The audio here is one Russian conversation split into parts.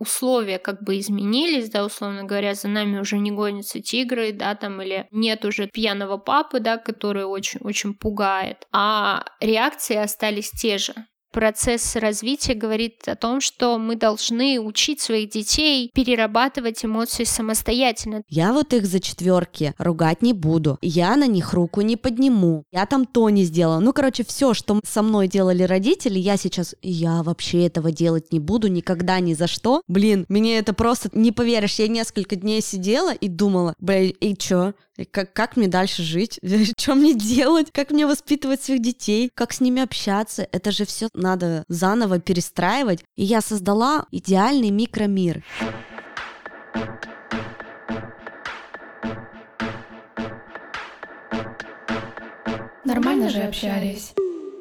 условия как бы изменились, да, условно говоря, за нами уже не гонятся тигры, да, там, или нет уже пьяного папы, да, который очень-очень пугает, а реакции остались те же процесс развития говорит о том, что мы должны учить своих детей перерабатывать эмоции самостоятельно. Я вот их за четверки ругать не буду. Я на них руку не подниму. Я там то не сделала. Ну, короче, все, что со мной делали родители, я сейчас, я вообще этого делать не буду никогда ни за что. Блин, мне это просто, не поверишь, я несколько дней сидела и думала, блин, и чё? Как, как мне дальше жить? Что мне делать? Как мне воспитывать своих детей? Как с ними общаться? Это же все надо заново перестраивать. И я создала идеальный микромир. Нормально же общались.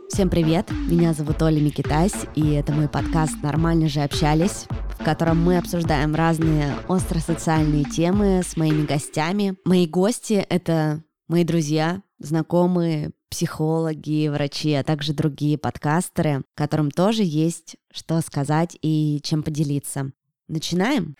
Всем привет, меня зовут Оля Микитась, и это мой подкаст «Нормально же общались», в котором мы обсуждаем разные остросоциальные темы с моими гостями. Мои гости — это мои друзья, знакомые, психологи, врачи, а также другие подкастеры, которым тоже есть что сказать и чем поделиться. Начинаем?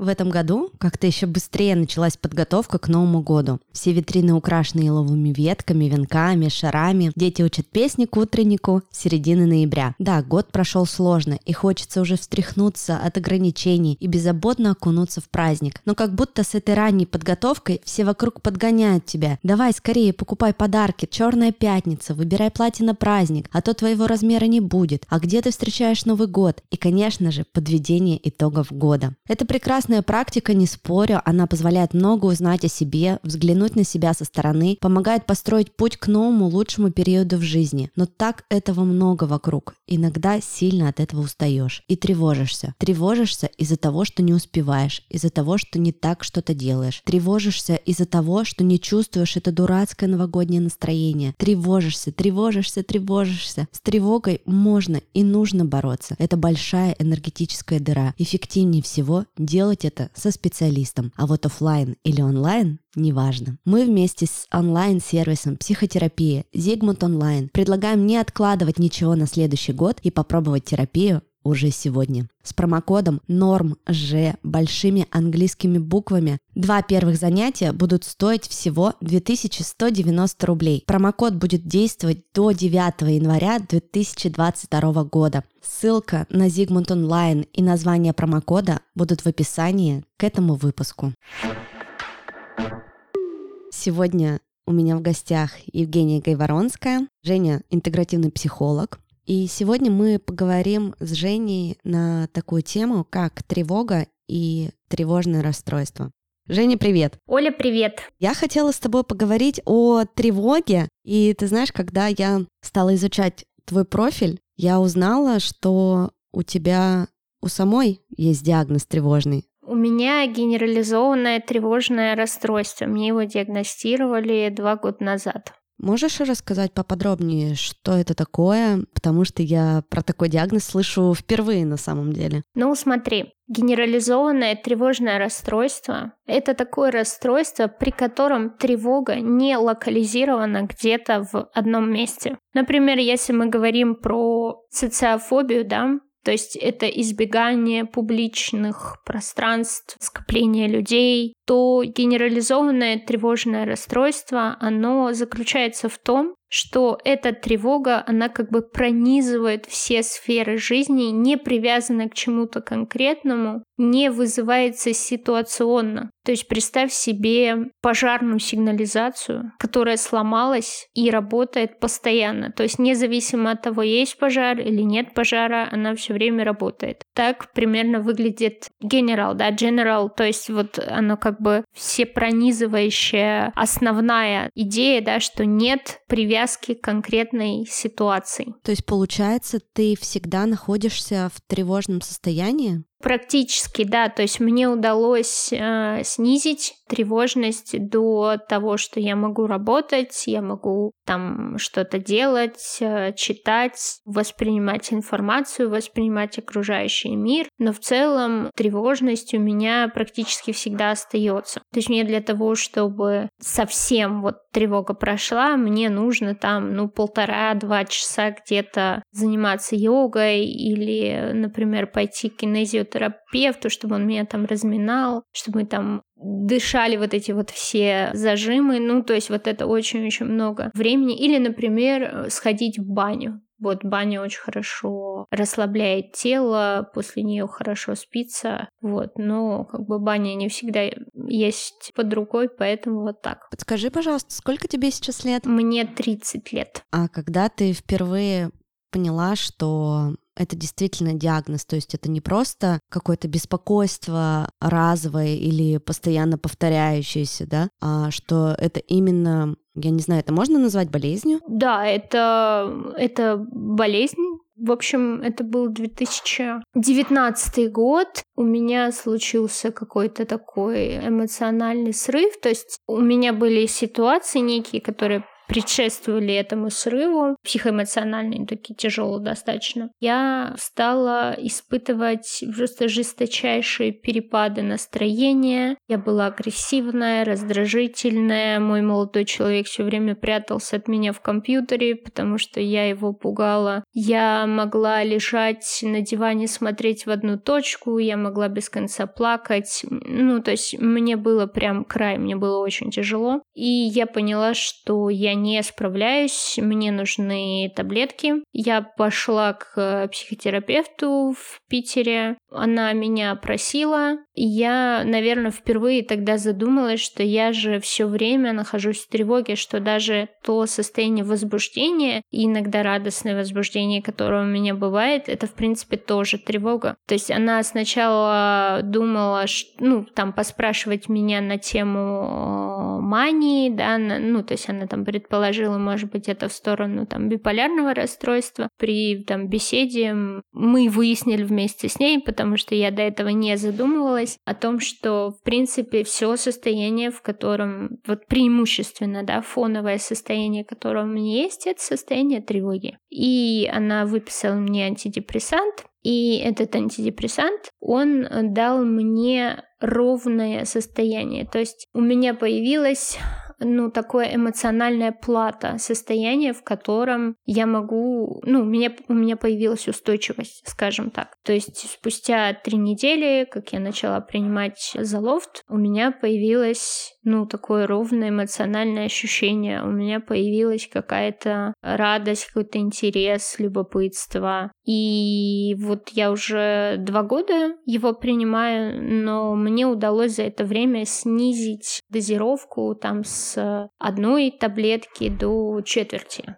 В этом году как-то еще быстрее началась подготовка к Новому году. Все витрины украшены еловыми ветками, венками, шарами. Дети учат песни к утреннику середины ноября. Да, год прошел сложно, и хочется уже встряхнуться от ограничений и беззаботно окунуться в праздник. Но как будто с этой ранней подготовкой все вокруг подгоняют тебя. Давай скорее покупай подарки, черная пятница, выбирай платье на праздник, а то твоего размера не будет. А где ты встречаешь Новый год? И, конечно же, подведение итогов года. Это прекрасно Классная практика, не спорю, она позволяет много узнать о себе, взглянуть на себя со стороны, помогает построить путь к новому лучшему периоду в жизни. Но так этого много вокруг. Иногда сильно от этого устаешь и тревожишься. Тревожишься из-за того, что не успеваешь, из-за того, что не так что-то делаешь. Тревожишься из-за того, что не чувствуешь это дурацкое новогоднее настроение. Тревожишься, тревожишься, тревожишься. С тревогой можно и нужно бороться. Это большая энергетическая дыра. Эффективнее всего делать делать это со специалистом, а вот офлайн или онлайн неважно. Мы вместе с онлайн-сервисом психотерапии Зигмунд Онлайн предлагаем не откладывать ничего на следующий год и попробовать терапию уже сегодня. С промокодом NORMJ большими английскими буквами два первых занятия будут стоить всего 2190 рублей. Промокод будет действовать до 9 января 2022 года. Ссылка на Zigmund Online и название промокода будут в описании к этому выпуску. Сегодня у меня в гостях Евгения Гайворонская. Женя – интегративный психолог, и сегодня мы поговорим с Женей на такую тему, как тревога и тревожное расстройство. Женя, привет. Оля, привет. Я хотела с тобой поговорить о тревоге. И ты знаешь, когда я стала изучать твой профиль, я узнала, что у тебя у самой есть диагноз тревожный. У меня генерализованное тревожное расстройство. Мне его диагностировали два года назад. Можешь рассказать поподробнее, что это такое? Потому что я про такой диагноз слышу впервые на самом деле. Ну, смотри, генерализованное тревожное расстройство – это такое расстройство, при котором тревога не локализирована где-то в одном месте. Например, если мы говорим про социофобию, да, то есть это избегание публичных пространств, скопление людей, то генерализованное тревожное расстройство, оно заключается в том, что эта тревога, она как бы пронизывает все сферы жизни, не привязана к чему-то конкретному, не вызывается ситуационно. То есть представь себе пожарную сигнализацию, которая сломалась и работает постоянно. То есть независимо от того, есть пожар или нет пожара, она все время работает. Так примерно выглядит генерал, да, general, то есть вот оно как бы все пронизывающая основная идея, да, что нет привязки к конкретной ситуации. То есть, получается, ты всегда находишься в тревожном состоянии? Практически, да. То есть мне удалось э, снизить тревожность до того, что я могу работать, я могу там что-то делать, э, читать, воспринимать информацию, воспринимать окружающий мир. Но в целом тревожность у меня практически всегда остается. То есть мне для того, чтобы совсем вот тревога прошла, мне нужно там, ну, полтора-два часа где-то заниматься йогой или, например, пойти к кинезиотерапевту, чтобы он меня там разминал, чтобы мы там дышали вот эти вот все зажимы, ну, то есть вот это очень-очень много времени. Или, например, сходить в баню. Вот баня очень хорошо расслабляет тело, после нее хорошо спится, вот, но как бы баня не всегда есть под рукой, поэтому вот так. Подскажи, пожалуйста, сколько тебе сейчас лет? Мне 30 лет. А когда ты впервые поняла, что это действительно диагноз, то есть это не просто какое-то беспокойство разовое или постоянно повторяющееся, да, а что это именно, я не знаю, это можно назвать болезнью? Да, это, это болезнь, в общем, это был 2019 год. У меня случился какой-то такой эмоциональный срыв. То есть у меня были ситуации некие, которые предшествовали этому срыву, психоэмоциональные, такие тяжелые достаточно, я стала испытывать просто жесточайшие перепады настроения. Я была агрессивная, раздражительная. Мой молодой человек все время прятался от меня в компьютере, потому что я его пугала. Я могла лежать на диване, смотреть в одну точку, я могла без конца плакать. Ну, то есть мне было прям край, мне было очень тяжело. И я поняла, что я не справляюсь, мне нужны таблетки. Я пошла к психотерапевту в Питере, она меня просила. Я, наверное, впервые тогда задумалась, что я же все время нахожусь в тревоге, что даже то состояние возбуждения и иногда радостное возбуждение, которое у меня бывает, это, в принципе, тоже тревога. То есть она сначала думала, ну, там, поспрашивать меня на тему мании, да, ну, то есть она там предположила, может быть, это в сторону там биполярного расстройства. При там беседе мы выяснили вместе с ней, потому что я до этого не задумывалась о том, что, в принципе, все состояние, в котором, вот преимущественно, да, фоновое состояние, которое у меня есть, это состояние тревоги. И она выписала мне антидепрессант, и этот антидепрессант, он дал мне ровное состояние. То есть у меня появилась ну, такое эмоциональная плата, состояние, в котором я могу, ну, у меня, у меня появилась устойчивость, скажем так. То есть спустя три недели, как я начала принимать залофт, у меня появилось, ну, такое ровное эмоциональное ощущение, у меня появилась какая-то радость, какой-то интерес, любопытство. И вот я уже два года его принимаю, но мне удалось за это время снизить дозировку там с одной таблетки до четверти.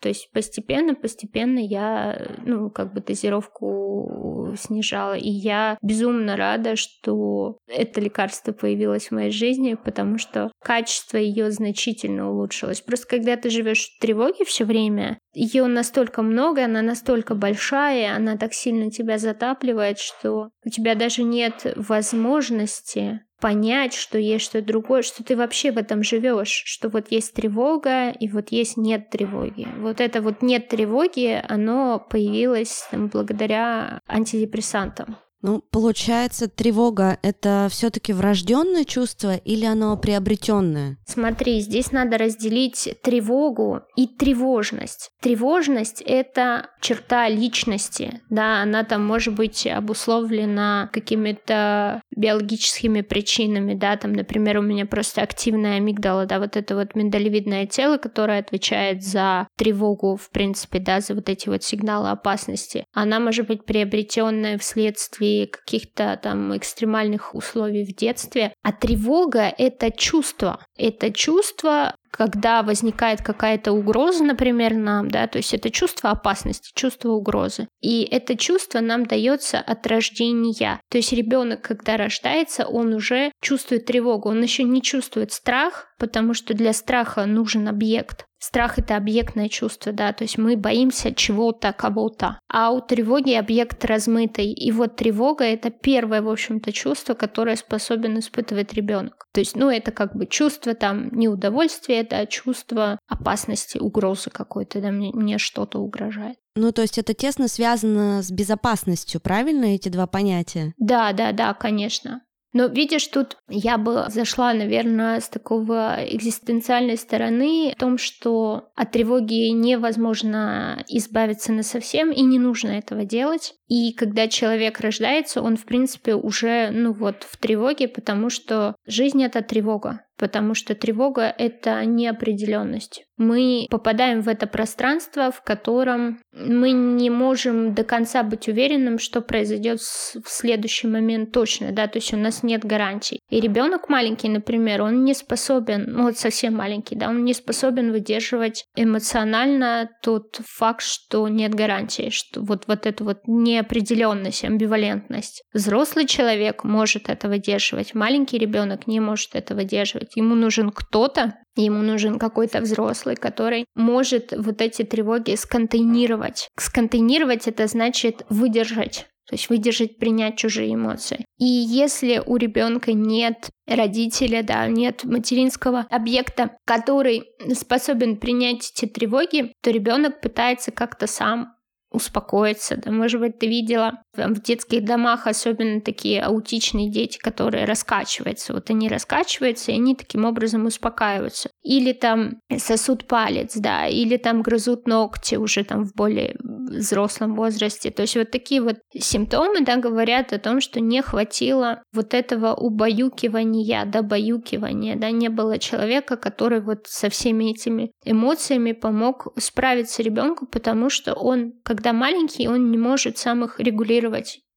То есть постепенно, постепенно я, ну, как бы дозировку снижала. И я безумно рада, что это лекарство появилось в моей жизни, потому что качество ее значительно улучшилось. Просто когда ты живешь в тревоге все время, ее настолько много, она настолько большая, она так сильно тебя затапливает, что у тебя даже нет возможности понять, что есть что-то другое, что ты вообще в этом живешь, что вот есть тревога и вот есть нет тревоги. Вот это вот нет тревоги, оно появилось там, благодаря антидепрессантам. Ну, получается, тревога это все-таки врожденное чувство или оно приобретенное? Смотри, здесь надо разделить тревогу и тревожность. Тревожность это черта личности, да, она там может быть обусловлена какими-то биологическими причинами, да, там, например, у меня просто активная амигдала, да, вот это вот миндалевидное тело, которое отвечает за тревогу, в принципе, да, за вот эти вот сигналы опасности. Она может быть приобретенная вследствие каких-то там экстремальных условий в детстве. А тревога — это чувство. Это чувство, когда возникает какая-то угроза, например, нам, да, то есть это чувство опасности, чувство угрозы. И это чувство нам дается от рождения. То есть ребенок, когда рождается, он уже чувствует тревогу, он еще не чувствует страх, потому что для страха нужен объект. Страх — это объектное чувство, да, то есть мы боимся чего-то, кого-то. А у тревоги объект размытый. И вот тревога — это первое, в общем-то, чувство, которое способен испытывать ребенок. То есть, ну, это как бы чувство там неудовольствия, это чувство опасности, угрозы какой-то, да, мне, мне что-то угрожает. Ну, то есть это тесно связано с безопасностью, правильно, эти два понятия? Да, да, да, конечно. Но видишь, тут я бы зашла, наверное, с такого экзистенциальной стороны в том, что от тревоги невозможно избавиться на совсем и не нужно этого делать. И когда человек рождается, он, в принципе, уже, ну вот, в тревоге, потому что жизнь — это тревога потому что тревога — это неопределенность. Мы попадаем в это пространство, в котором мы не можем до конца быть уверенным, что произойдет в следующий момент точно, да, то есть у нас нет гарантий. И ребенок маленький, например, он не способен, ну вот совсем маленький, да, он не способен выдерживать эмоционально тот факт, что нет гарантии, что вот, вот эту вот неопределенность, амбивалентность. Взрослый человек может это выдерживать, маленький ребенок не может это выдерживать чувствовать. Ему нужен кто-то, Ему нужен какой-то взрослый, который может вот эти тревоги сконтейнировать. Сконтейнировать это значит выдержать. То есть выдержать, принять чужие эмоции. И если у ребенка нет родителя, да, нет материнского объекта, который способен принять эти тревоги, то ребенок пытается как-то сам успокоиться. Да, может быть, ты видела в детских домах особенно такие аутичные дети, которые раскачиваются. Вот они раскачиваются, и они таким образом успокаиваются. Или там сосут палец, да, или там грызут ногти уже там в более взрослом возрасте. То есть вот такие вот симптомы, да, говорят о том, что не хватило вот этого убаюкивания, добаюкивания, да, не было человека, который вот со всеми этими эмоциями помог справиться ребенку, потому что он, когда маленький, он не может сам их регулировать.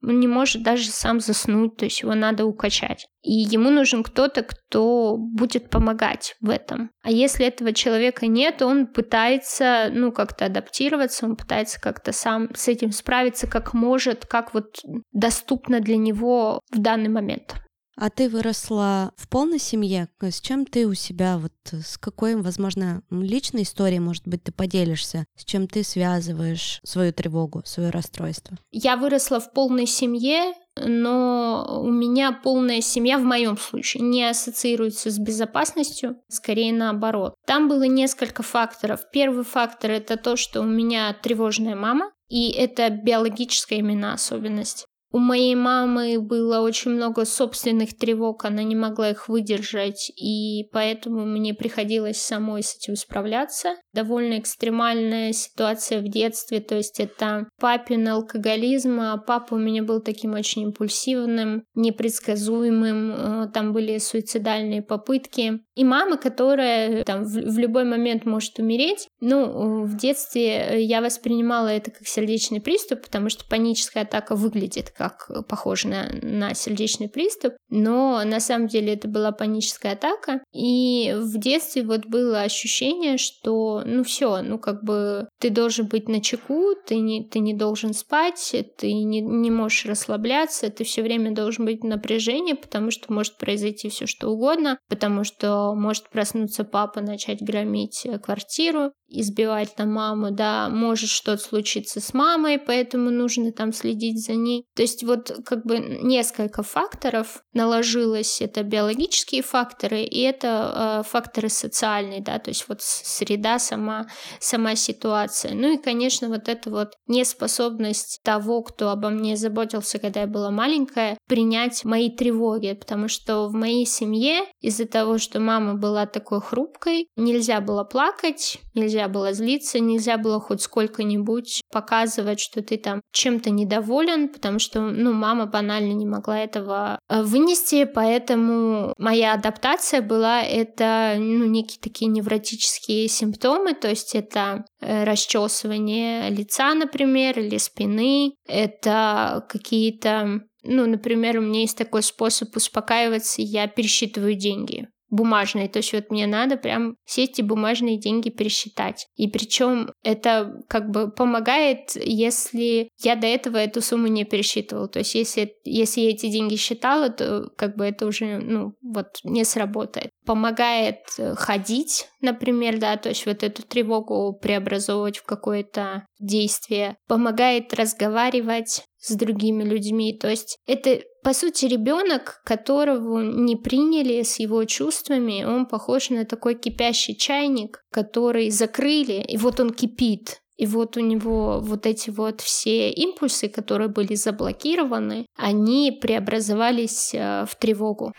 Он не может даже сам заснуть, то есть его надо укачать. И ему нужен кто-то, кто будет помогать в этом. А если этого человека нет, он пытается, ну, как-то адаптироваться, он пытается как-то сам с этим справиться, как может, как вот доступно для него в данный момент. А ты выросла в полной семье? С чем ты у себя, вот с какой, возможно, личной историей, может быть, ты поделишься? С чем ты связываешь свою тревогу, свое расстройство? Я выросла в полной семье, но у меня полная семья в моем случае не ассоциируется с безопасностью, скорее наоборот. Там было несколько факторов. Первый фактор это то, что у меня тревожная мама, и это биологическая именно особенность. У моей мамы было очень много собственных тревог, она не могла их выдержать, и поэтому мне приходилось самой с этим справляться. Довольно экстремальная ситуация в детстве, то есть это папин алкоголизм, а папа у меня был таким очень импульсивным, непредсказуемым, э, там были суицидальные попытки. И мама, которая там в, в любой момент может умереть, ну, в детстве я воспринимала это как сердечный приступ, потому что паническая атака выглядит как похоже на, на сердечный приступ, но на самом деле это была паническая атака. И в детстве вот было ощущение, что ну все, ну как бы ты должен быть на чеку, ты не, ты не должен спать, ты не, не можешь расслабляться, ты все время должен быть в напряжении, потому что может произойти все что угодно, потому что может проснуться папа, начать громить квартиру, избивать там маму, да, может что-то случиться с мамой, поэтому нужно там следить за ней. То вот как бы несколько факторов наложилось. Это биологические факторы и это э, факторы социальные, да, то есть вот среда сама, сама ситуация. Ну и, конечно, вот эта вот неспособность того, кто обо мне заботился, когда я была маленькая, принять мои тревоги, потому что в моей семье из-за того, что мама была такой хрупкой, нельзя было плакать, нельзя было злиться, нельзя было хоть сколько-нибудь показывать, что ты там чем-то недоволен, потому что, ну, мама банально не могла этого э, вынести, поэтому моя адаптация была это, ну, некие такие невротические симптомы, то есть это э, расчесывание лица, например, или спины, это какие-то ну, например, у меня есть такой способ успокаиваться, я пересчитываю деньги. Бумажные. То есть вот мне надо прям сесть и бумажные деньги пересчитать. И причем это как бы помогает, если я до этого эту сумму не пересчитывала. То есть если, если я эти деньги считала, то как бы это уже, ну, вот не сработает. Помогает э, ходить, например, да, то есть вот эту тревогу преобразовывать в какое-то действие. Помогает разговаривать с другими людьми. То есть это, по сути, ребенок, которого не приняли с его чувствами, он похож на такой кипящий чайник, который закрыли, и вот он кипит. И вот у него вот эти вот все импульсы, которые были заблокированы, они преобразовались э, в тревогу.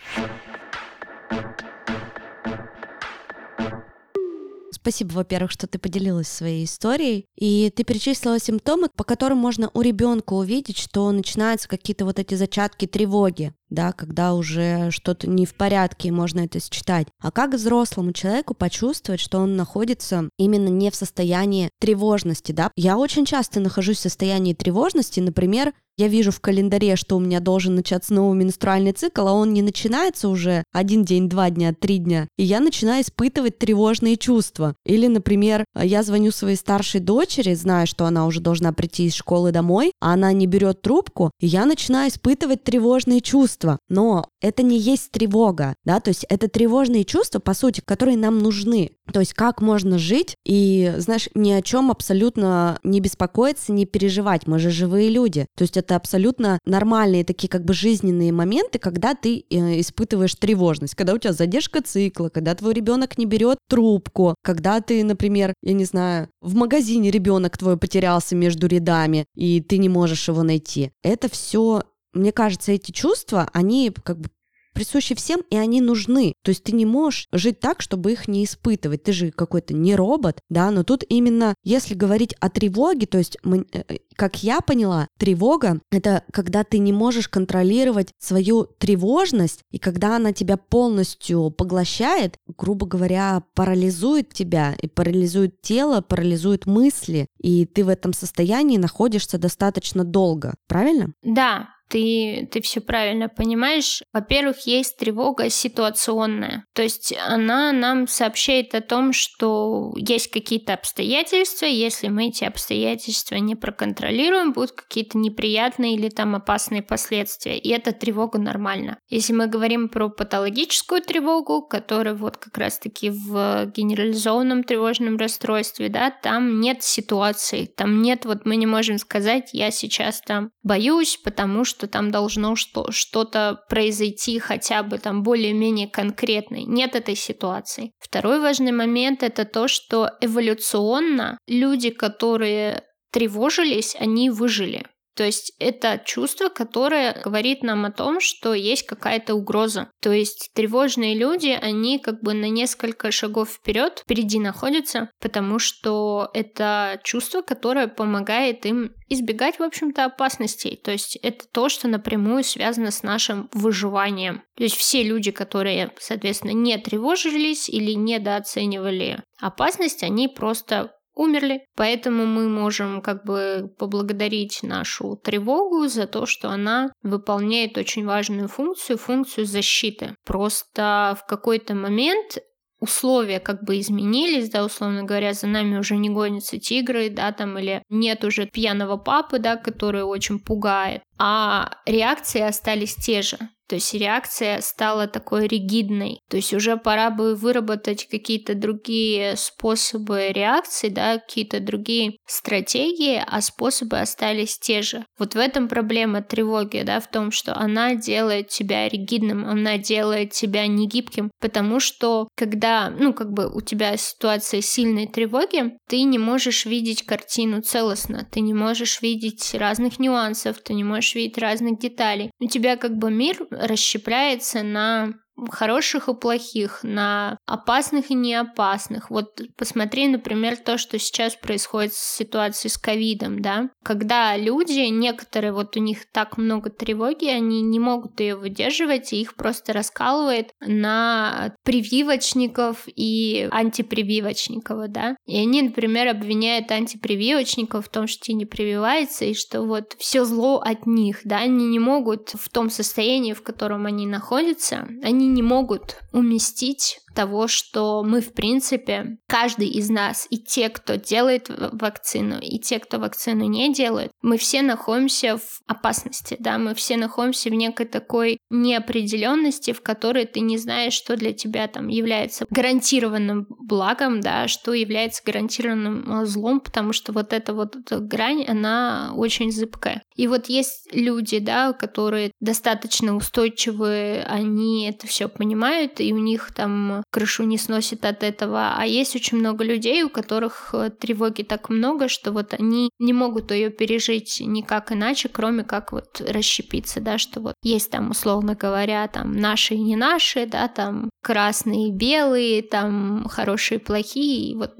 Спасибо, во-первых, что ты поделилась своей историей. И ты перечислила симптомы, по которым можно у ребенка увидеть, что начинаются какие-то вот эти зачатки тревоги да, когда уже что-то не в порядке, и можно это считать. А как взрослому человеку почувствовать, что он находится именно не в состоянии тревожности, да? Я очень часто нахожусь в состоянии тревожности, например, я вижу в календаре, что у меня должен начаться новый менструальный цикл, а он не начинается уже один день, два дня, три дня, и я начинаю испытывать тревожные чувства. Или, например, я звоню своей старшей дочери, зная, что она уже должна прийти из школы домой, а она не берет трубку, и я начинаю испытывать тревожные чувства. Но это не есть тревога, да, то есть это тревожные чувства, по сути, которые нам нужны. То есть как можно жить и, знаешь, ни о чем абсолютно не беспокоиться, не переживать. Мы же живые люди. То есть это абсолютно нормальные такие как бы жизненные моменты, когда ты э, испытываешь тревожность, когда у тебя задержка цикла, когда твой ребенок не берет трубку, когда ты, например, я не знаю, в магазине ребенок твой потерялся между рядами, и ты не можешь его найти. Это все мне кажется, эти чувства, они как бы присущи всем, и они нужны. То есть ты не можешь жить так, чтобы их не испытывать. Ты же какой-то не робот, да, но тут именно, если говорить о тревоге, то есть, мы, э, э, как я поняла, тревога — это когда ты не можешь контролировать свою тревожность, и когда она тебя полностью поглощает, грубо говоря, парализует тебя, и парализует тело, парализует мысли, и ты в этом состоянии находишься достаточно долго, правильно? Да, ты, ты все правильно понимаешь. Во-первых, есть тревога ситуационная. То есть она нам сообщает о том, что есть какие-то обстоятельства, если мы эти обстоятельства не проконтролируем, будут какие-то неприятные или там опасные последствия. И эта тревога нормальна. Если мы говорим про патологическую тревогу, которая вот как раз-таки в генерализованном тревожном расстройстве, да, там нет ситуации, там нет, вот мы не можем сказать, я сейчас там боюсь, потому что что там должно что- что-то произойти хотя бы там более-менее конкретной. Нет этой ситуации. Второй важный момент это то, что эволюционно люди, которые тревожились, они выжили. То есть это чувство, которое говорит нам о том, что есть какая-то угроза. То есть тревожные люди, они как бы на несколько шагов вперед, впереди находятся, потому что это чувство, которое помогает им избегать, в общем-то, опасностей. То есть это то, что напрямую связано с нашим выживанием. То есть все люди, которые, соответственно, не тревожились или недооценивали опасность, они просто умерли. Поэтому мы можем как бы поблагодарить нашу тревогу за то, что она выполняет очень важную функцию, функцию защиты. Просто в какой-то момент условия как бы изменились, да, условно говоря, за нами уже не гонятся тигры, да, там, или нет уже пьяного папы, да, который очень пугает, а реакции остались те же. То есть реакция стала такой ригидной. То есть уже пора бы выработать какие-то другие способы реакции, да, какие-то другие стратегии, а способы остались те же. Вот в этом проблема тревоги, да, в том, что она делает тебя ригидным, она делает тебя негибким, потому что когда, ну, как бы у тебя ситуация сильной тревоги, ты не можешь видеть картину целостно, ты не можешь видеть разных нюансов, ты не можешь видеть разных деталей. У тебя как бы мир расщепляется на хороших и плохих, на опасных и неопасных. Вот посмотри, например, то, что сейчас происходит с ситуацией с ковидом, да, когда люди, некоторые, вот у них так много тревоги, они не могут ее выдерживать, и их просто раскалывает на прививочников и антипрививочников, да. И они, например, обвиняют антипрививочников в том, что те не прививаются, и что вот все зло от них, да, они не могут в том состоянии, в котором они находятся, они не могут уместить того, что мы, в принципе, каждый из нас, и те, кто делает вакцину, и те, кто вакцину не делает, мы все находимся в опасности, да, мы все находимся в некой такой неопределенности, в которой ты не знаешь, что для тебя там является гарантированным благом, да, что является гарантированным злом, потому что вот эта вот эта грань, она очень зыбкая. И вот есть люди, да, которые достаточно устойчивые, они это все понимают, и у них там крышу не сносит от этого. А есть очень много людей, у которых э, тревоги так много, что вот они не могут ее пережить никак иначе, кроме как вот расщепиться, да, что вот есть там, условно говоря, там наши и не наши, да, там красные и белые, там хорошие и плохие, и вот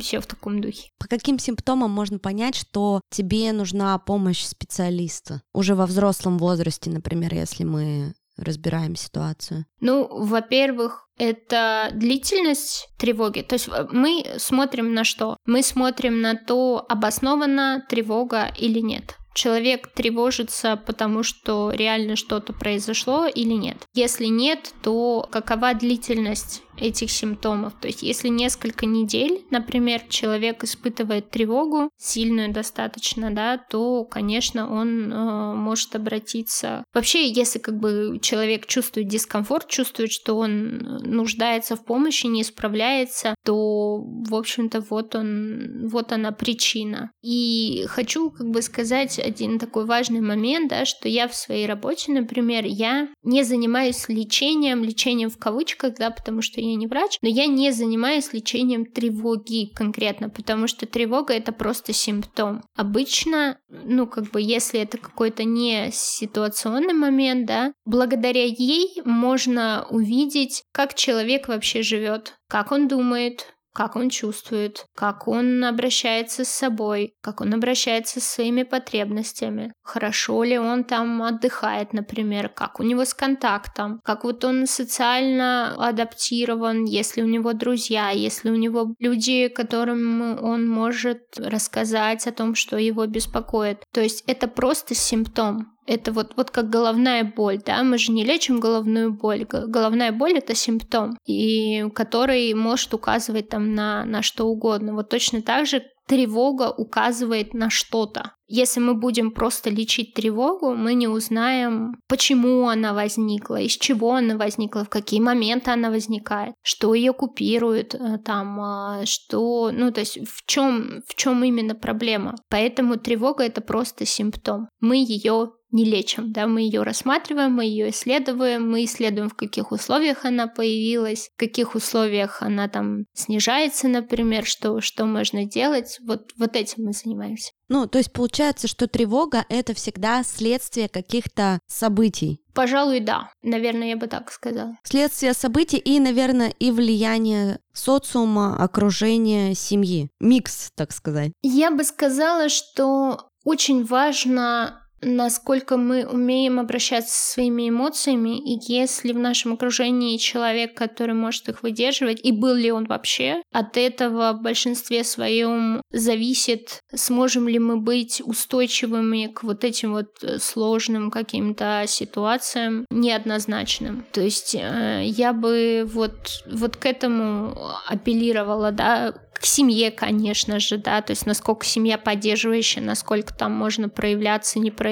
все в таком духе. По каким симптомам можно понять, что тебе нужна помощь специалиста? Уже во взрослом возрасте, например, если мы разбираем ситуацию? Ну, во-первых, это длительность тревоги. То есть э, мы смотрим на что? Мы смотрим на то, обоснована тревога или нет человек тревожится, потому что реально что-то произошло или нет. Если нет, то какова длительность этих симптомов. То есть если несколько недель, например, человек испытывает тревогу, сильную достаточно, да, то, конечно, он э, может обратиться. Вообще, если как бы человек чувствует дискомфорт, чувствует, что он нуждается в помощи, не справляется, то, в общем-то, вот он, вот она причина. И хочу как бы сказать один такой важный момент, да, что я в своей работе, например, я не занимаюсь лечением, лечением в кавычках, да, потому что я не врач, но я не занимаюсь лечением тревоги конкретно, потому что тревога это просто симптом. Обычно, ну, как бы, если это какой-то не ситуационный момент, да, благодаря ей можно увидеть, как человек вообще живет, как он думает, как он чувствует, как он обращается с собой, как он обращается со своими потребностями, хорошо ли он там отдыхает, например, как у него с контактом, как вот он социально адаптирован, если у него друзья, если у него люди, которым он может рассказать о том, что его беспокоит. То есть это просто симптом, это вот, вот как головная боль, да, мы же не лечим головную боль. Головная боль — это симптом, и который может указывать там на, на что угодно. Вот точно так же тревога указывает на что-то. Если мы будем просто лечить тревогу, мы не узнаем, почему она возникла, из чего она возникла, в какие моменты она возникает, что ее купирует, э, там, а, что, ну, то есть в чем, в чем именно проблема. Поэтому тревога это просто симптом. Мы ее не лечим, да, мы ее рассматриваем, мы ее исследуем, мы исследуем, в каких условиях она появилась, в каких условиях она там снижается, например, что, что можно делать, вот, вот этим мы занимаемся. Ну, то есть получается, что тревога — это всегда следствие каких-то событий. Пожалуй, да. Наверное, я бы так сказала. Следствие событий и, наверное, и влияние социума, окружения, семьи. Микс, так сказать. Я бы сказала, что очень важно насколько мы умеем обращаться со своими эмоциями, и если в нашем окружении человек, который может их выдерживать, и был ли он вообще, от этого в большинстве своем зависит, сможем ли мы быть устойчивыми к вот этим вот э, сложным каким-то ситуациям, неоднозначным. То есть э, я бы вот, вот к этому апеллировала, да, к семье, конечно же, да, то есть насколько семья поддерживающая, насколько там можно проявляться, не проявляться,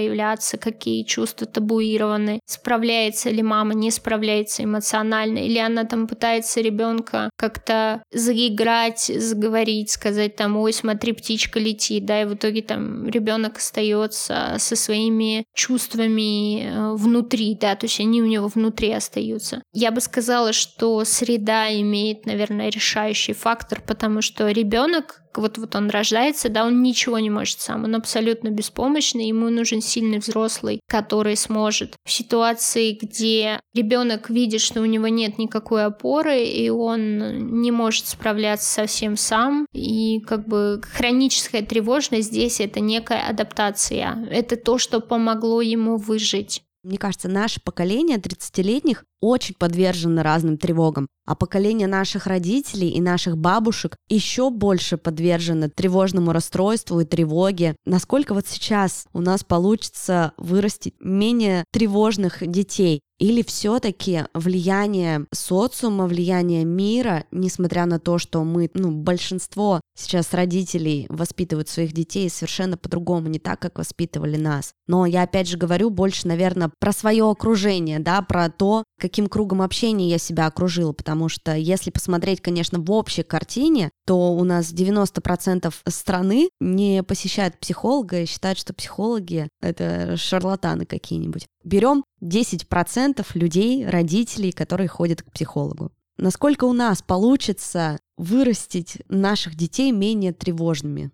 какие чувства табуированы, справляется ли мама, не справляется эмоционально, или она там пытается ребенка как-то заиграть, заговорить, сказать там, ой, смотри, птичка летит, да, и в итоге там ребенок остается со своими чувствами э, внутри, да, то есть они у него внутри остаются. Я бы сказала, что среда имеет, наверное, решающий фактор, потому что ребенок, вот, вот он рождается, да, он ничего не может сам, он абсолютно беспомощный, ему нужен сильный взрослый, который сможет в ситуации, где ребенок видит, что у него нет никакой опоры, и он не может справляться совсем сам, и как бы хроническая тревожность здесь это некая адаптация, это то, что помогло ему выжить. Мне кажется, наше поколение 30-летних очень подвержены разным тревогам. А поколение наших родителей и наших бабушек еще больше подвержено тревожному расстройству и тревоге. Насколько вот сейчас у нас получится вырастить менее тревожных детей? Или все-таки влияние социума, влияние мира, несмотря на то, что мы, ну, большинство сейчас родителей воспитывают своих детей совершенно по-другому, не так, как воспитывали нас. Но я опять же говорю больше, наверное, про свое окружение, да, про то, каким кругом общения я себя окружила, потому что если посмотреть, конечно, в общей картине, то у нас 90% страны не посещают психолога и считают, что психологи — это шарлатаны какие-нибудь. Берем 10% людей, родителей, которые ходят к психологу. Насколько у нас получится вырастить наших детей менее тревожными?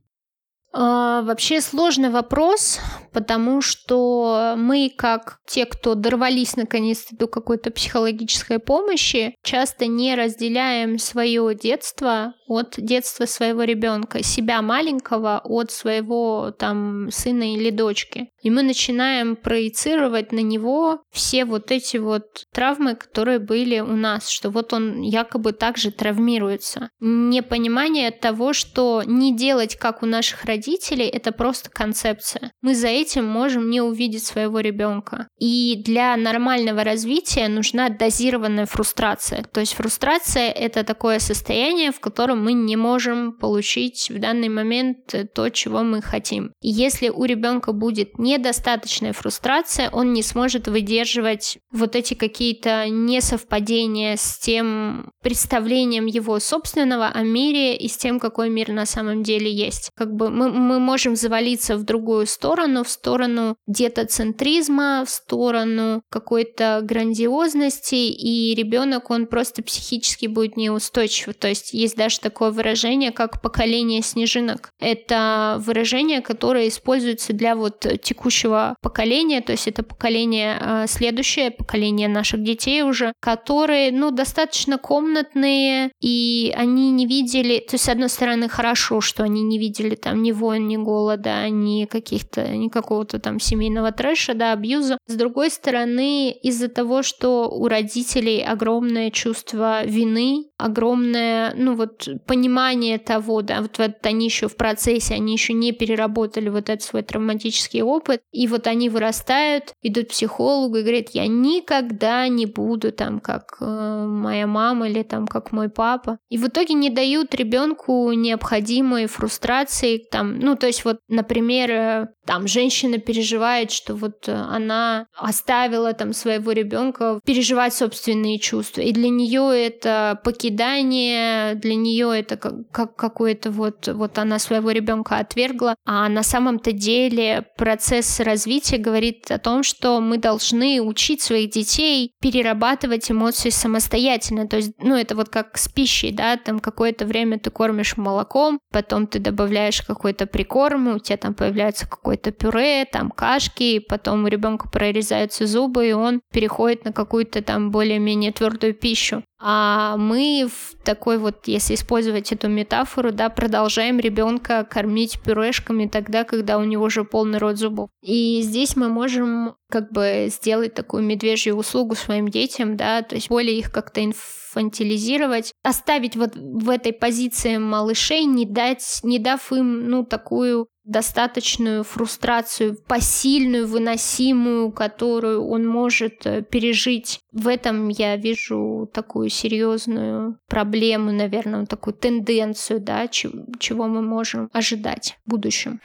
А, вообще сложный вопрос, потому что мы, как те, кто дорвались наконец-то до какой-то психологической помощи, часто не разделяем свое детство от детства своего ребенка, себя маленького от своего там сына или дочки. И мы начинаем проецировать на него все вот эти вот травмы, которые были у нас, что вот он якобы также травмируется. Непонимание того, что не делать как у наших родителей, родителей это просто концепция. Мы за этим можем не увидеть своего ребенка. И для нормального развития нужна дозированная фрустрация. То есть фрустрация это такое состояние, в котором мы не можем получить в данный момент то, чего мы хотим. И если у ребенка будет недостаточная фрустрация, он не сможет выдерживать вот эти какие-то несовпадения с тем представлением его собственного о мире и с тем, какой мир на самом деле есть. Как бы мы, можем завалиться в другую сторону, в сторону детоцентризма, в сторону какой-то грандиозности, и ребенок, он просто психически будет неустойчив. То есть есть даже такое выражение, как поколение снежинок. Это выражение, которое используется для вот текущего поколения, то есть это поколение а, следующее, поколение наших детей уже, которые, ну, достаточно комнатные, и они не видели, то есть, с одной стороны, хорошо, что они не видели там ни войн, ни голода, ни каких-то, ни какого-то там семейного трэша, да, абьюза. С другой стороны, из-за того, что у родителей огромное чувство вины, огромное, ну вот, понимание того, да, вот, вот они еще в процессе, они еще не переработали вот этот свой травматический опыт, и вот они вырастают, идут к психологу и говорят, я никогда не буду там, как э, моя мама или там, как мой папа. И в итоге не дают ребенку необходимой фрустрации, там, ну, то есть вот, например, э, там женщина переживает, что вот э, она оставила там своего ребенка переживать собственные чувства, и для нее это покидание, для нее это как, как какое-то вот, вот она своего ребенка отвергла, а на самом-то деле процесс развития говорит о том, что мы должны учить своих детей перерабатывать эмоции самостоятельно, то есть, ну, это вот как с пищей, да, там какое-то время ты кормишь молоком, потом ты добавляешь какой-то прикол корм, у тебя там появляется какое-то пюре, там кашки, потом у ребенка прорезаются зубы, и он переходит на какую-то там более-менее твердую пищу. А мы в такой вот, если использовать эту метафору, да, продолжаем ребенка кормить пюрешками тогда, когда у него уже полный рот зубов. И здесь мы можем как бы сделать такую медвежью услугу своим детям, да, то есть более их как-то инфантилизировать, оставить вот в этой позиции малышей, не дать, не дав им, ну, такую достаточную фрустрацию, посильную, выносимую, которую он может э, пережить. В этом я вижу такую серьезную проблему, наверное, такую тенденцию, да, чего мы можем ожидать в будущем.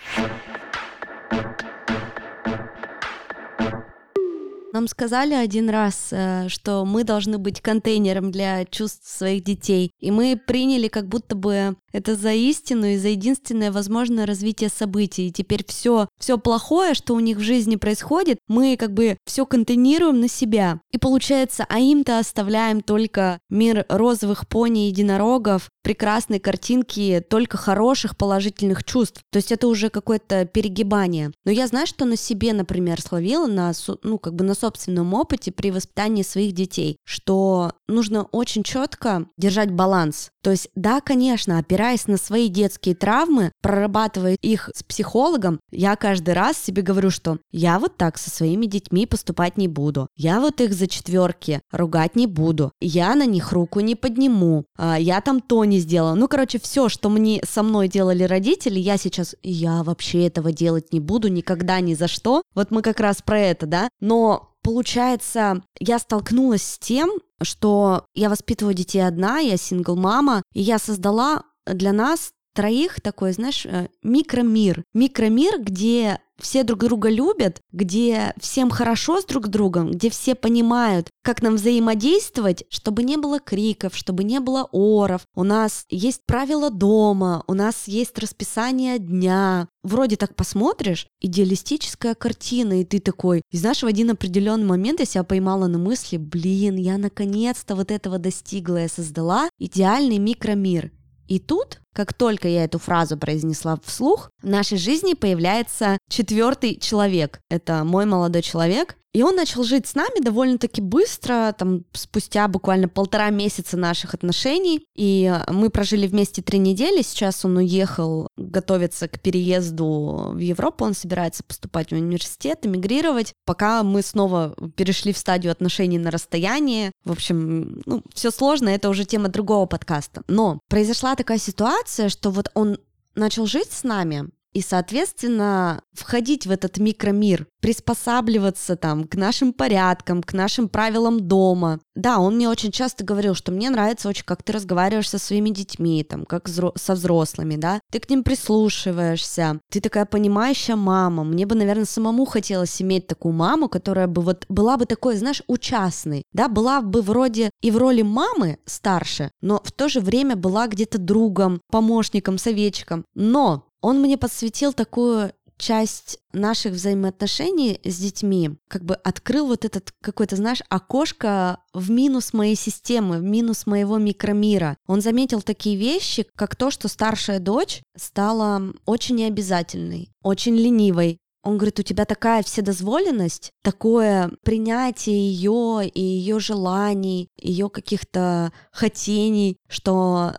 Нам сказали один раз, э, что мы должны быть контейнером для чувств своих детей, и мы приняли как будто бы это за истину и за единственное возможное развитие событий. И теперь все, все плохое, что у них в жизни происходит, мы как бы все контейнируем на себя. И получается, а им-то оставляем только мир розовых пони и единорогов, прекрасные картинки только хороших положительных чувств. То есть это уже какое-то перегибание. Но я знаю, что на себе, например, словила на, ну, как бы на собственном опыте при воспитании своих детей, что нужно очень четко держать баланс. То есть, да, конечно, опираясь на свои детские травмы, прорабатывая их с психологом, я каждый раз себе говорю, что я вот так со своими детьми поступать не буду. Я вот их за четверки ругать не буду. Я на них руку не подниму. А, я там то не сделала. Ну, короче, все, что мне со мной делали родители, я сейчас, я вообще этого делать не буду никогда ни за что. Вот мы как раз про это, да. Но получается, я столкнулась с тем, что я воспитываю детей одна, я сингл-мама, и я создала для нас троих такой, знаешь, э, микромир. Микромир, где все друг друга любят, где всем хорошо с друг другом, где все понимают, как нам взаимодействовать, чтобы не было криков, чтобы не было оров. У нас есть правила дома, у нас есть расписание дня. Вроде так посмотришь, идеалистическая картина, и ты такой, и знаешь, в один определенный момент я себя поймала на мысли, блин, я наконец-то вот этого достигла, я создала идеальный микромир. И тут, как только я эту фразу произнесла вслух, в нашей жизни появляется четвертый человек. Это мой молодой человек, и он начал жить с нами довольно-таки быстро, там, спустя буквально полтора месяца наших отношений. И мы прожили вместе три недели. Сейчас он уехал готовиться к переезду в Европу. Он собирается поступать в университет, эмигрировать. Пока мы снова перешли в стадию отношений на расстоянии. В общем, ну, все сложно, это уже тема другого подкаста. Но произошла такая ситуация, что вот он начал жить с нами, и, соответственно, входить в этот микромир, приспосабливаться там к нашим порядкам, к нашим правилам дома. Да, он мне очень часто говорил, что мне нравится очень, как ты разговариваешь со своими детьми, там, как со взрослыми, да, ты к ним прислушиваешься, ты такая понимающая мама. Мне бы, наверное, самому хотелось иметь такую маму, которая бы вот была бы такой, знаешь, участной, да, была бы вроде и в роли мамы старше, но в то же время была где-то другом, помощником, советчиком. Но он мне подсветил такую часть наших взаимоотношений с детьми, как бы открыл вот этот какой-то, знаешь, окошко в минус моей системы, в минус моего микромира. Он заметил такие вещи, как то, что старшая дочь стала очень необязательной, очень ленивой, он говорит, у тебя такая вседозволенность, такое принятие ее и ее желаний, ее каких-то хотений, что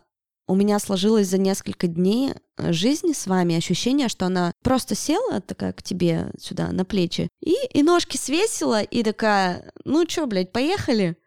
у меня сложилось за несколько дней э, жизни с вами ощущение, что она просто села такая к тебе сюда на плечи и, и ножки свесила и такая, ну чё, блядь, поехали?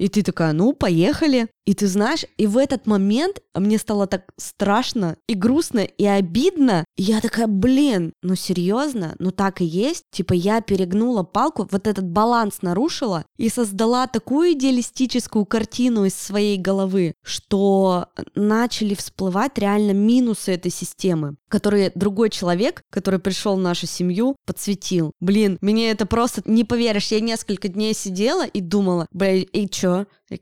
И ты такая, ну, поехали. И ты знаешь, и в этот момент мне стало так страшно и грустно и обидно. И я такая, блин, ну серьезно, ну так и есть. Типа я перегнула палку, вот этот баланс нарушила и создала такую идеалистическую картину из своей головы, что начали всплывать реально минусы этой системы, которые другой человек, который пришел в нашу семью, подсветил. Блин, мне это просто не поверишь. Я несколько дней сидела и думала, бля, и чё?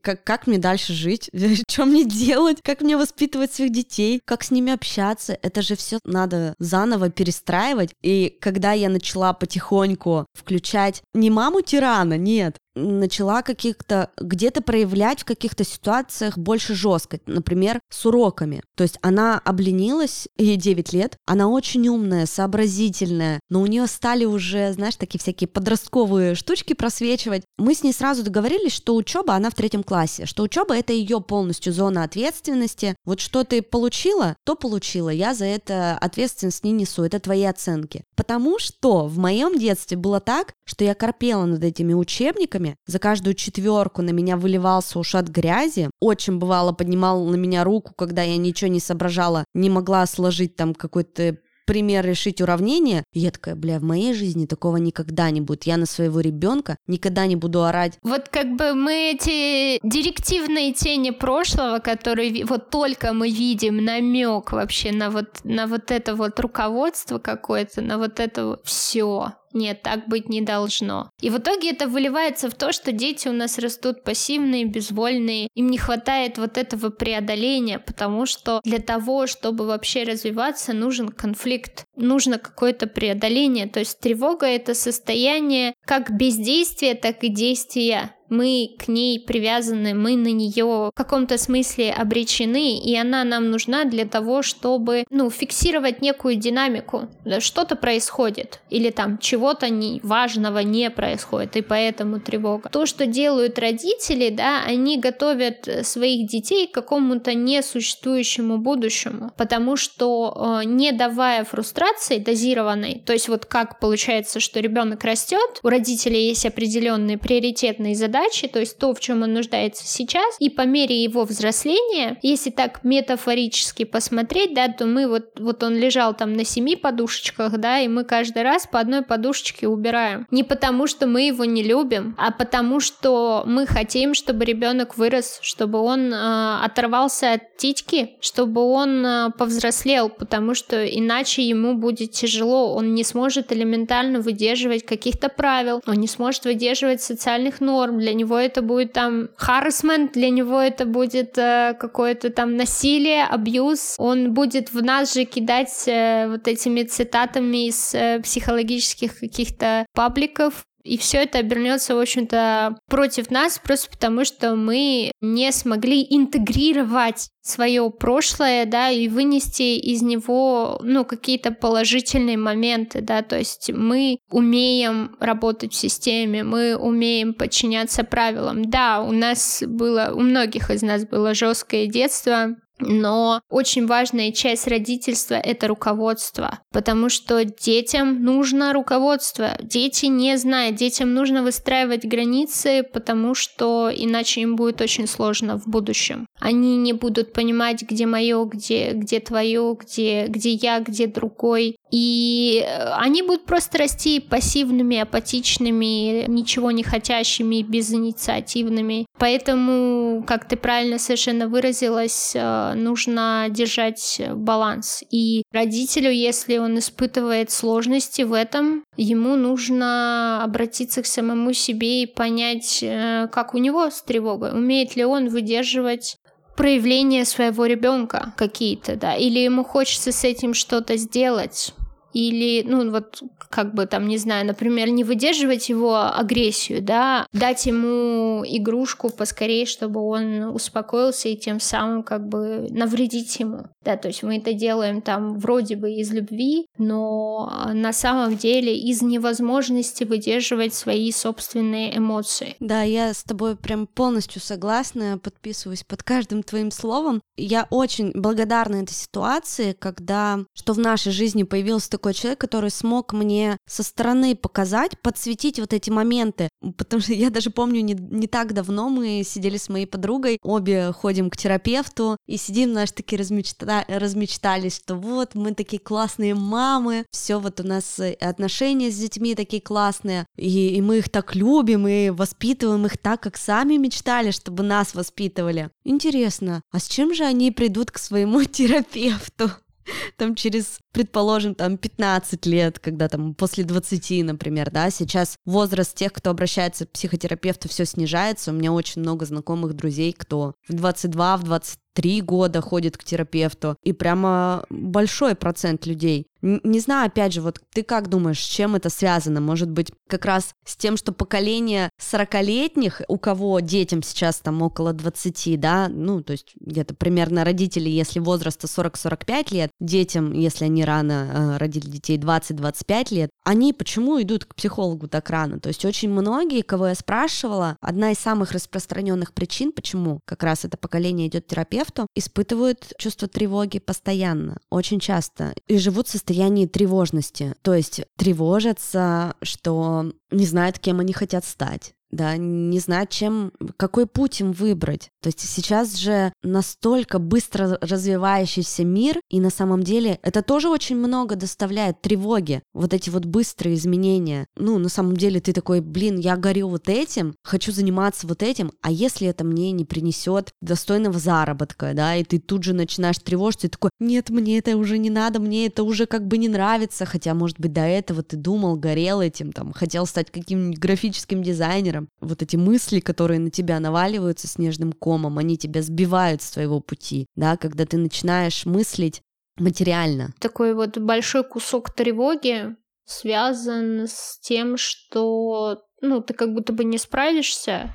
Как, как мне дальше жить? Что мне делать? Как мне воспитывать своих детей? Как с ними общаться? Это же все надо заново перестраивать. И когда я начала потихоньку включать не маму тирана, нет, начала каких-то где-то проявлять в каких-то ситуациях больше жесткость, например, с уроками. То есть она обленилась, ей 9 лет, она очень умная, сообразительная, но у нее стали уже, знаешь, такие всякие подростковые штучки просвечивать. Мы с ней сразу договорились, что учеба, она в третьем классе, что учеба это ее полностью зона ответственности. Вот что ты получила, то получила. Я за это ответственность не несу, это твои оценки. Потому что в моем детстве было так, что я корпела над этими учебниками, время. За каждую четверку на меня выливался ушат грязи. Очень бывало поднимал на меня руку, когда я ничего не соображала, не могла сложить там какой-то пример решить уравнение. И я такая, бля, в моей жизни такого никогда не будет. Я на своего ребенка никогда не буду орать. Вот как бы мы эти директивные тени прошлого, которые вот только мы видим намек вообще на вот, на вот это вот руководство какое-то, на вот это все нет, так быть не должно. И в итоге это выливается в то, что дети у нас растут пассивные, безвольные, им не хватает вот этого преодоления, потому что для того, чтобы вообще развиваться, нужен конфликт, нужно какое-то преодоление. То есть тревога — это состояние как бездействия, так и действия мы к ней привязаны, мы на нее в каком-то смысле обречены, и она нам нужна для того, чтобы, ну, фиксировать некую динамику. Что-то происходит, или там чего-то не, важного не происходит, и поэтому тревога. То, что делают родители, да, они готовят своих детей к какому-то несуществующему будущему, потому что э, не давая фрустрации дозированной, то есть вот как получается, что ребенок растет, у родителей есть определенные приоритетные задачи, то есть то, в чем он нуждается сейчас, и по мере его взросления, если так метафорически посмотреть, да, то мы вот, вот он лежал там на семи подушечках, да, и мы каждый раз по одной подушечке убираем. Не потому, что мы его не любим, а потому, что мы хотим, чтобы ребенок вырос, чтобы он э, оторвался от титьки, чтобы он э, повзрослел, потому что иначе ему будет тяжело, он не сможет элементарно выдерживать каких-то правил, он не сможет выдерживать социальных норм, для него это будет там харасмент, для него это будет э, какое-то там насилие, абьюз, он будет в нас же кидать э, вот этими цитатами из э, психологических каких-то пабликов, и все это обернется, в общем-то, против нас, просто потому что мы не смогли интегрировать свое прошлое, да, и вынести из него, ну, какие-то положительные моменты, да, то есть мы умеем работать в системе, мы умеем подчиняться правилам. Да, у нас было, у многих из нас было жесткое детство, но очень важная часть родительства — это руководство, потому что детям нужно руководство. Дети не знают, детям нужно выстраивать границы, потому что иначе им будет очень сложно в будущем. Они не будут понимать, где мое, где, где твое, где, где я, где другой. И э, они будут просто расти пассивными, апатичными, ничего не хотящими, безинициативными. Поэтому, как ты правильно совершенно выразилась, э, нужно держать баланс. И родителю, если он испытывает сложности в этом, ему нужно обратиться к самому себе и понять, э, как у него с тревогой, умеет ли он выдерживать проявления своего ребенка какие-то, да, или ему хочется с этим что-то сделать, или, ну, вот, как бы там, не знаю, например, не выдерживать его агрессию, да, дать ему игрушку поскорее, чтобы он успокоился и тем самым как бы навредить ему. Да, то есть мы это делаем там вроде бы из любви, но на самом деле из невозможности выдерживать свои собственные эмоции. Да, я с тобой прям полностью согласна, подписываюсь под каждым твоим словом. Я очень благодарна этой ситуации, когда что в нашей жизни появился такой человек, который смог мне со стороны показать, подсветить вот эти моменты. Потому что я даже помню, не, не так давно мы сидели с моей подругой, обе ходим к терапевту, и сидим, знаешь, такие размечта... размечтались, что вот мы такие классные мамы, все вот у нас э, отношения с детьми такие классные, и, и мы их так любим, и воспитываем их так, как сами мечтали, чтобы нас воспитывали. Интересно, а с чем же они придут к своему терапевту? там через, предположим, там 15 лет, когда там после 20, например, да, сейчас возраст тех, кто обращается к психотерапевту, все снижается. У меня очень много знакомых друзей, кто в 22, в 23 три года ходит к терапевту, и прямо большой процент людей. Не знаю, опять же, вот ты как думаешь, с чем это связано? Может быть, как раз с тем, что поколение 40-летних, у кого детям сейчас там около 20, да, ну, то есть где-то примерно родители, если возраста 40-45 лет, детям, если они рано э, родили детей 20-25 лет, они почему идут к психологу так рано? То есть очень многие, кого я спрашивала, одна из самых распространенных причин, почему как раз это поколение идет к терапевту, испытывают чувство тревоги постоянно, очень часто, и живут в состоянии тревожности. То есть тревожатся, что не знают, кем они хотят стать, да, не знать, чем, какой путь им выбрать. То есть сейчас же настолько быстро развивающийся мир, и на самом деле это тоже очень много доставляет тревоги, вот эти вот быстрые изменения. Ну, на самом деле ты такой, блин, я горю вот этим, хочу заниматься вот этим, а если это мне не принесет достойного заработка, да, и ты тут же начинаешь тревожиться, и такой, нет, мне это уже не надо, мне это уже как бы не нравится, хотя, может быть, до этого ты думал, горел этим, там, хотел стать каким-нибудь графическим дизайнером, примером. Вот эти мысли, которые на тебя наваливаются снежным комом, они тебя сбивают с твоего пути, да, когда ты начинаешь мыслить материально. Такой вот большой кусок тревоги связан с тем, что ну, ты как будто бы не справишься,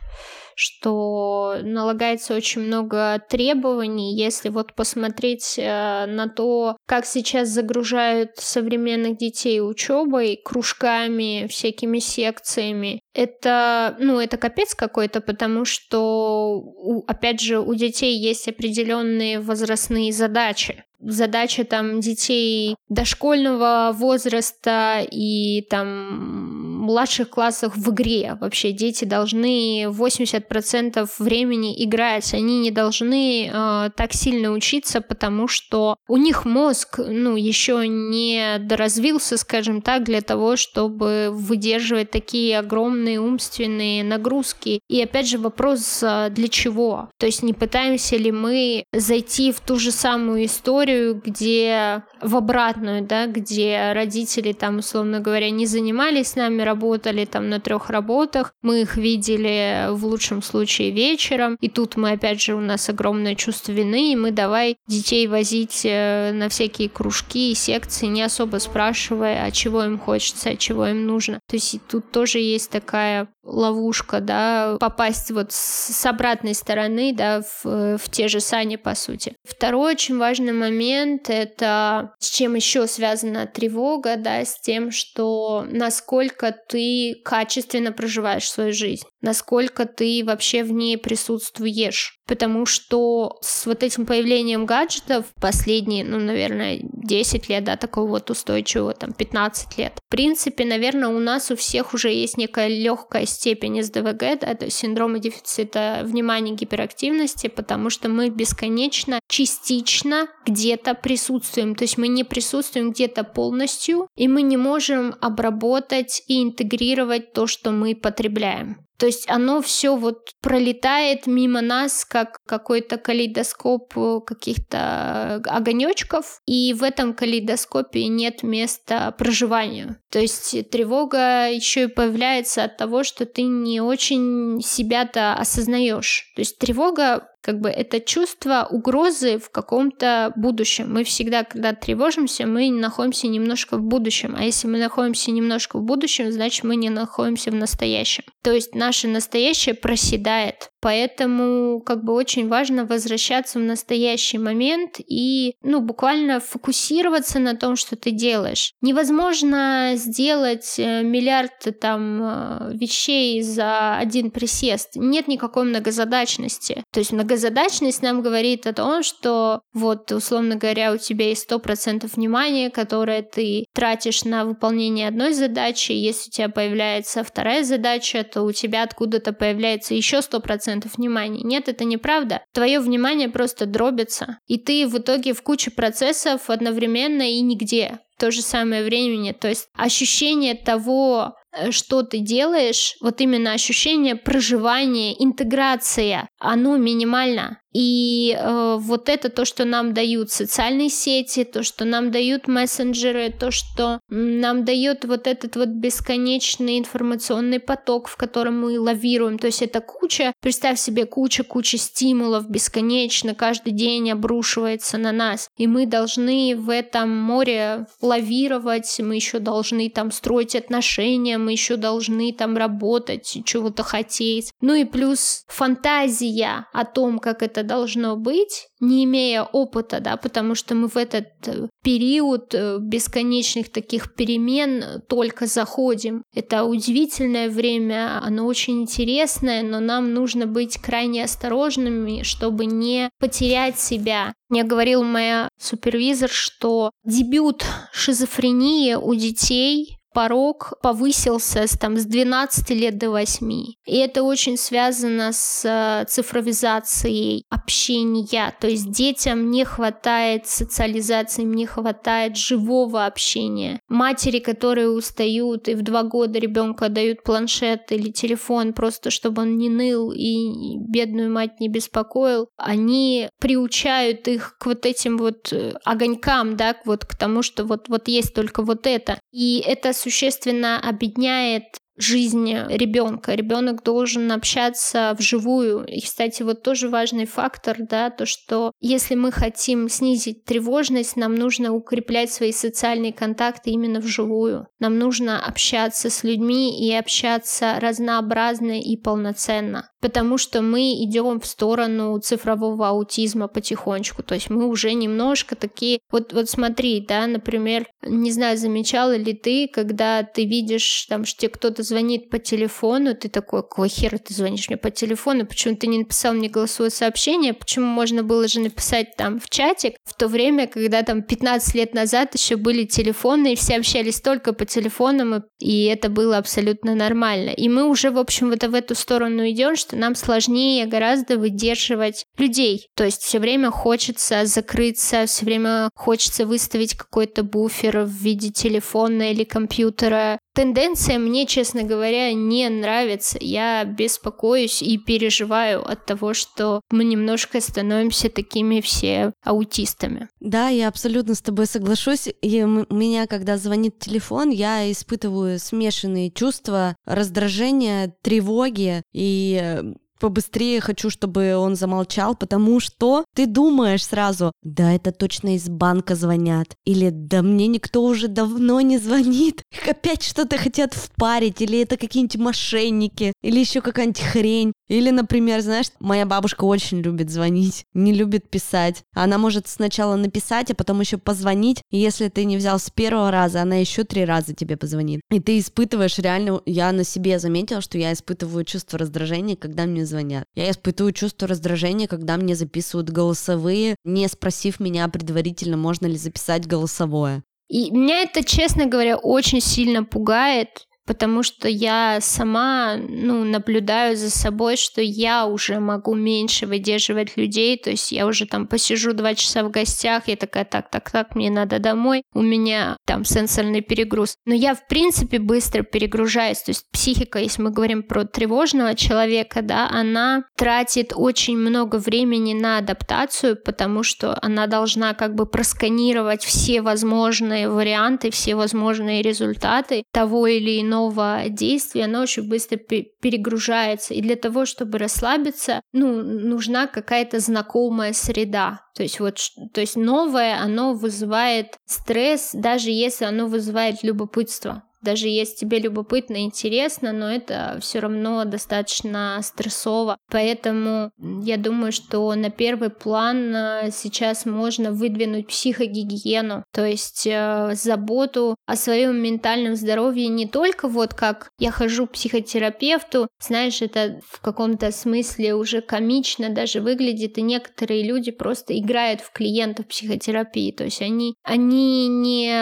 что налагается очень много требований. Если вот посмотреть э, на то, как сейчас загружают современных детей учебой, кружками, всякими секциями, это, ну, это капец какой-то, потому что, опять же, у детей есть определенные возрастные задачи задача там детей дошкольного возраста и там младших классах в игре. Вообще дети должны 80% времени играть, они не должны э, так сильно учиться, потому что у них мозг, ну, еще не доразвился, скажем так, для того, чтобы выдерживать такие огромные умственные нагрузки. И опять же вопрос, для чего? То есть не пытаемся ли мы зайти в ту же самую историю, где в обратную, да, где родители там, условно говоря, не занимались с нами, работали там на трех работах, мы их видели в лучшем случае вечером, и тут мы опять же у нас огромное чувство вины, и мы давай детей возить э, на всякие кружки и секции, не особо спрашивая, а чего им хочется, а чего им нужно. То есть тут тоже есть такая ловушка, да, попасть вот с обратной стороны, да, в, в те же сани, по сути. Второй очень важный момент — это с чем еще связана тревога, да, с тем, что насколько ты качественно проживаешь свою жизнь, насколько ты вообще в ней присутствуешь. Потому что с вот этим появлением гаджетов последние, ну, наверное, 10 лет, да, такого вот устойчивого, там, 15 лет. В принципе, наверное, у нас у всех уже есть некая легкая степень СДВГ, да, то синдрома дефицита внимания гиперактивности, потому что мы бесконечно, частично где-то присутствуем, то есть мы не присутствуем где-то полностью, и мы не можем обработать и интегрировать то, что мы потребляем. То есть оно все вот пролетает мимо нас, как какой-то калейдоскоп э, каких-то огонечков, и в этом калейдоскопе нет места проживанию. То есть тревога еще и появляется от того, что ты не очень себя-то осознаешь. То есть тревога как бы это чувство угрозы в каком-то будущем. Мы всегда, когда тревожимся, мы находимся немножко в будущем. А если мы находимся немножко в будущем, значит мы не находимся в настоящем. То есть наше настоящее проседает. Поэтому как бы очень важно возвращаться в настоящий момент и, ну, буквально фокусироваться на том, что ты делаешь. Невозможно сделать э, миллиард там э, вещей за один присест. Нет никакой многозадачности. То есть многозадачность нам говорит о том, что вот, условно говоря, у тебя есть 100% внимания, которое ты тратишь на выполнение одной задачи. Если у тебя появляется вторая задача, то у тебя откуда-то появляется еще 100% процентов внимания. Нет, это неправда. Твое внимание просто дробится, и ты в итоге в куче процессов одновременно и нигде в то же самое времени. То есть ощущение того, Э, что ты делаешь, вот именно ощущение проживания, интеграция, оно минимально. И э, вот это то, что нам дают социальные сети, то, что нам дают мессенджеры, то, что нам дает вот этот вот бесконечный информационный поток, в котором мы лавируем. То есть это куча, представь себе, куча-куча стимулов бесконечно каждый день обрушивается на нас. И мы должны в этом море лавировать, мы еще должны там строить отношения, мы еще должны там работать, чего-то хотеть. Ну и плюс фантазия о том, как это должно быть, не имея опыта, да, потому что мы в этот э, период э, бесконечных таких перемен только заходим. Это удивительное время, оно очень интересное, но нам нужно быть крайне осторожными, чтобы не потерять себя. Мне говорил моя супервизор, что дебют шизофрении у детей порог повысился с, там, с 12 лет до 8. И это очень связано с э, цифровизацией общения. То есть детям не хватает социализации, им не хватает живого общения. Матери, которые устают и в два года ребенка дают планшет или телефон просто, чтобы он не ныл и бедную мать не беспокоил, они приучают их к вот этим вот э, огонькам, да, вот к тому, что вот, вот есть только вот это. И это существенно объединяет жизнь ребенка. Ребенок должен общаться вживую. И, кстати, вот тоже важный фактор, да, то, что если мы хотим снизить тревожность, нам нужно укреплять свои социальные контакты именно вживую. Нам нужно общаться с людьми и общаться разнообразно и полноценно потому что мы идем в сторону цифрового аутизма потихонечку. То есть мы уже немножко такие... Вот, вот смотри, да, например, не знаю, замечала ли ты, когда ты видишь, там, что тебе звонит по телефону, ты такой, какого хера ты звонишь мне по телефону, почему ты не написал мне голосовое сообщение, почему можно было же написать там в чатик, в то время, когда там 15 лет назад еще были телефоны, и все общались только по телефонам, и это было абсолютно нормально. И мы уже, в общем, вот в эту сторону идем, что нам сложнее гораздо выдерживать людей. То есть все время хочется закрыться, все время хочется выставить какой-то буфер в виде телефона или компьютера. Тенденция мне, честно говоря, не нравится. Я беспокоюсь и переживаю от того, что мы немножко становимся такими все аутистами. Да, я абсолютно с тобой соглашусь. И у меня, когда звонит телефон, я испытываю смешанные чувства раздражения, тревоги и э, побыстрее хочу, чтобы он замолчал, потому что ты думаешь сразу, да, это точно из банка звонят, или да мне никто уже давно не звонит, их опять что-то хотят впарить, или это какие-нибудь мошенники, или еще какая-нибудь хрень. Или, например, знаешь, моя бабушка очень любит звонить, не любит писать. Она может сначала написать, а потом еще позвонить, и если ты не взял с первого раза, она еще три раза тебе позвонит. И ты испытываешь реально, я на себе заметила, что я испытываю чувство раздражения, когда мне звонят. Я испытываю чувство раздражения, когда мне записывают голосовые, не спросив меня предварительно, можно ли записать голосовое. И меня это, честно говоря, очень сильно пугает, потому что я сама, ну, наблюдаю за собой, что я уже могу меньше выдерживать людей, то есть я уже там посижу два часа в гостях, я такая, так, так, так, мне надо домой, у меня там сенсорный перегруз. Но я, в принципе, быстро перегружаюсь, то есть психика, если мы говорим про тревожного человека, да, она тратит очень много времени на адаптацию, потому что она должна как бы просканировать все возможные варианты, все возможные результаты того или иного иного действия, оно очень быстро перегружается. И для того, чтобы расслабиться, ну, нужна какая-то знакомая среда. То есть вот, то есть новое, оно вызывает стресс, даже если оно вызывает любопытство даже если тебе любопытно и интересно, но это все равно достаточно стрессово. Поэтому я думаю, что на первый план э, сейчас можно выдвинуть психогигиену, то есть э, заботу о своем ментальном здоровье не только вот как я хожу к психотерапевту, знаешь, это в каком-то смысле уже комично даже выглядит, и некоторые люди просто играют в клиентов психотерапии, то есть они, они не,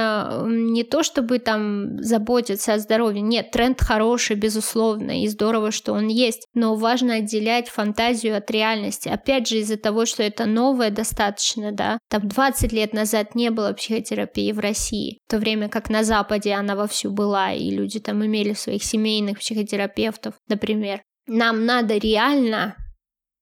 не то чтобы там заботятся заботиться о здоровье. Нет, тренд хороший, безусловно, и здорово, что он есть, но важно отделять фантазию от реальности. Опять же, из-за того, что это новое достаточно, да, там 20 лет назад не было психотерапии в России, в то время как на Западе она вовсю была, и люди там имели своих семейных психотерапевтов, например. Нам надо реально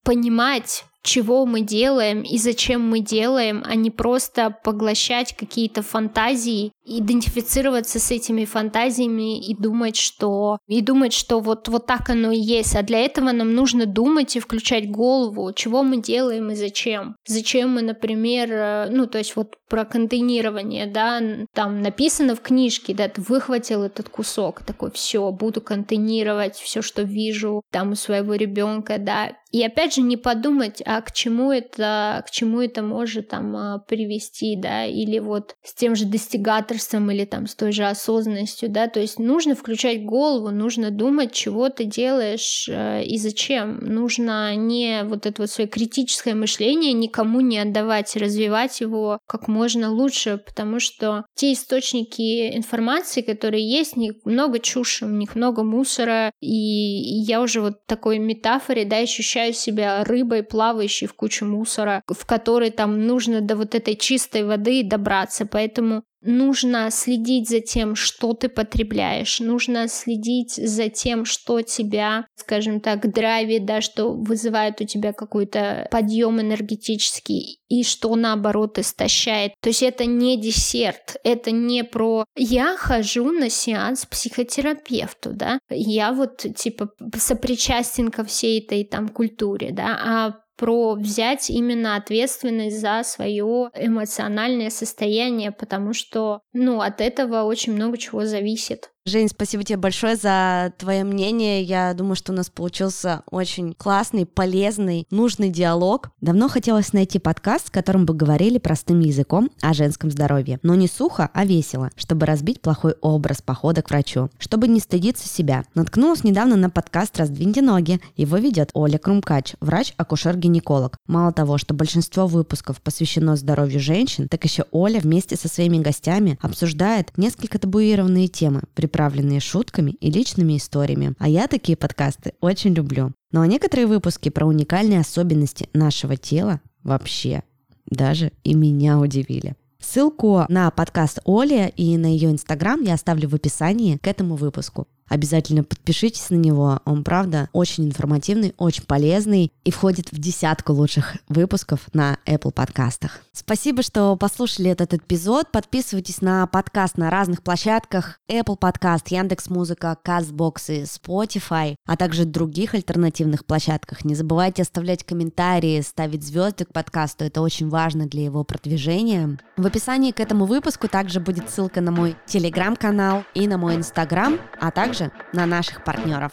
понимать, чего мы делаем и зачем мы делаем, а не просто поглощать какие-то фантазии, идентифицироваться с этими фантазиями и думать, что и думать, что вот вот так оно и есть. А для этого нам нужно думать и включать голову, чего мы делаем и зачем. Зачем мы, например, э, ну то есть вот про контейнирование, да, там написано в книжке, да, ты выхватил этот кусок, такой, все, буду контейнировать все, что вижу там у своего ребенка, да, и опять же не подумать, а к чему это, к чему это может там а, привести, да, или вот с тем же достигаторством или там с той же осознанностью, да, то есть нужно включать голову, нужно думать, чего ты делаешь э, и зачем. Нужно не вот это вот свое критическое мышление никому не отдавать, развивать его как можно лучше, потому что те источники информации, которые есть, них много чуши, у них много мусора, и я уже вот такой метафоре, да, ощущаю ощущаю себя рыбой, плавающей в куче мусора, в которой там нужно до вот этой чистой воды добраться. Поэтому нужно следить за тем, что ты потребляешь, нужно следить за тем, что тебя, скажем так, драйвит, да, что вызывает у тебя какой-то подъем энергетический и что наоборот истощает. То есть это не десерт, это не про я хожу на сеанс психотерапевту, да, я вот типа сопричастен ко всей этой там культуре, да, а про взять именно ответственность за свое эмоциональное состояние, потому что, ну, от этого очень много чего зависит. Жень, спасибо тебе большое за твое мнение. Я думаю, что у нас получился очень классный, полезный, нужный диалог. Давно хотелось найти подкаст, с которым бы говорили простым языком о женском здоровье. Но не сухо, а весело, чтобы разбить плохой образ похода к врачу. Чтобы не стыдиться себя. Наткнулась недавно на подкаст «Раздвиньте ноги». Его ведет Оля Крумкач, врач-акушер-гинеколог. Мало того, что большинство выпусков посвящено здоровью женщин, так еще Оля вместе со своими гостями обсуждает несколько табуированные темы, приправленные шутками и личными историями. А я такие подкасты очень люблю. Ну а некоторые выпуски про уникальные особенности нашего тела вообще даже и меня удивили. Ссылку на подкаст Оли и на ее инстаграм я оставлю в описании к этому выпуску. Обязательно подпишитесь на него. Он, правда, очень информативный, очень полезный и входит в десятку лучших выпусков на Apple подкастах. Спасибо, что послушали этот эпизод. Подписывайтесь на подкаст на разных площадках. Apple подкаст, Яндекс Музыка, Castbox и Spotify, а также других альтернативных площадках. Не забывайте оставлять комментарии, ставить звезды к подкасту. Это очень важно для его продвижения. В описании к этому выпуску также будет ссылка на мой телеграм-канал и на мой инстаграм, а также тоже на наших партнеров.